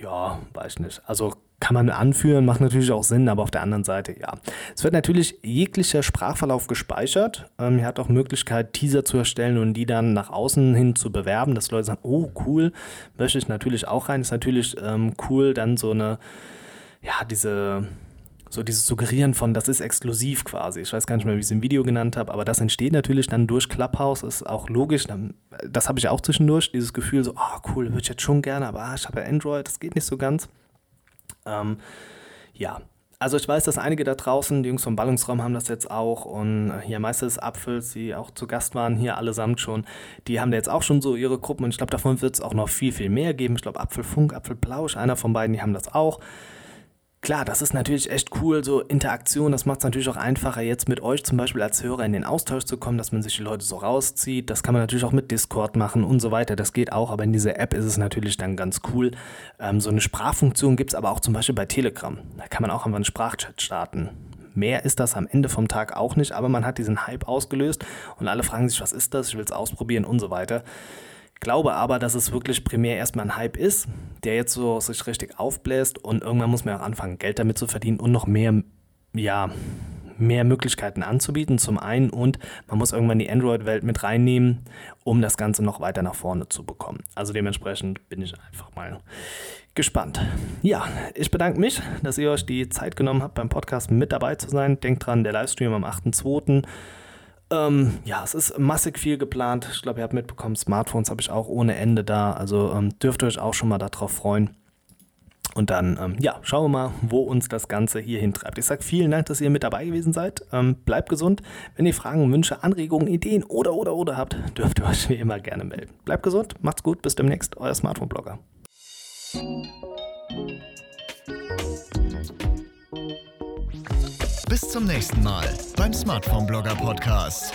ja, weiß nicht. Also kann man anführen, macht natürlich auch Sinn, aber auf der anderen Seite, ja. Es wird natürlich jeglicher Sprachverlauf gespeichert. Ähm, ihr habt auch Möglichkeit, Teaser zu erstellen und die dann nach außen hin zu bewerben, dass Leute sagen, oh cool, möchte ich natürlich auch rein. Ist natürlich ähm, cool, dann so eine, ja, diese so dieses Suggerieren von, das ist exklusiv quasi. Ich weiß gar nicht mehr, wie ich es im Video genannt habe, aber das entsteht natürlich dann durch Clubhouse, ist auch logisch. Das habe ich auch zwischendurch, dieses Gefühl so, oh cool, würde ich jetzt schon gerne, aber ah, ich habe ja Android, das geht nicht so ganz. Ähm, ja, also ich weiß, dass einige da draußen, die Jungs vom Ballungsraum haben das jetzt auch und hier Meister des Apfels, die auch zu Gast waren, hier allesamt schon, die haben da jetzt auch schon so ihre Gruppen und ich glaube, davon wird es auch noch viel, viel mehr geben. Ich glaube, Apfelfunk, Apfelplausch, einer von beiden, die haben das auch. Klar, das ist natürlich echt cool, so Interaktion. Das macht es natürlich auch einfacher, jetzt mit euch zum Beispiel als Hörer in den Austausch zu kommen, dass man sich die Leute so rauszieht. Das kann man natürlich auch mit Discord machen und so weiter. Das geht auch, aber in dieser App ist es natürlich dann ganz cool. Ähm, so eine Sprachfunktion gibt es aber auch zum Beispiel bei Telegram. Da kann man auch einfach einen Sprachchat starten. Mehr ist das am Ende vom Tag auch nicht, aber man hat diesen Hype ausgelöst und alle fragen sich, was ist das? Ich will es ausprobieren und so weiter. Glaube aber, dass es wirklich primär erstmal ein Hype ist, der jetzt so sich richtig aufbläst und irgendwann muss man auch anfangen, Geld damit zu verdienen und noch mehr, ja, mehr Möglichkeiten anzubieten, zum einen, und man muss irgendwann die Android-Welt mit reinnehmen, um das Ganze noch weiter nach vorne zu bekommen. Also dementsprechend bin ich einfach mal gespannt. Ja, ich bedanke mich, dass ihr euch die Zeit genommen habt, beim Podcast mit dabei zu sein. Denkt dran, der Livestream am 8.2. Ähm, ja, es ist massig viel geplant. Ich glaube, ihr habt mitbekommen, Smartphones habe ich auch ohne Ende da. Also ähm, dürft ihr euch auch schon mal darauf freuen. Und dann, ähm, ja, schauen wir mal, wo uns das Ganze hier hintreibt. Ich sage vielen Dank, dass ihr mit dabei gewesen seid. Ähm, bleibt gesund. Wenn ihr Fragen, Wünsche, Anregungen, Ideen oder, oder, oder habt, [LAUGHS] dürft ihr euch wie immer gerne melden. Bleibt gesund, macht's gut, bis demnächst, euer Smartphone-Blogger. Bis zum nächsten Mal beim Smartphone Blogger Podcast.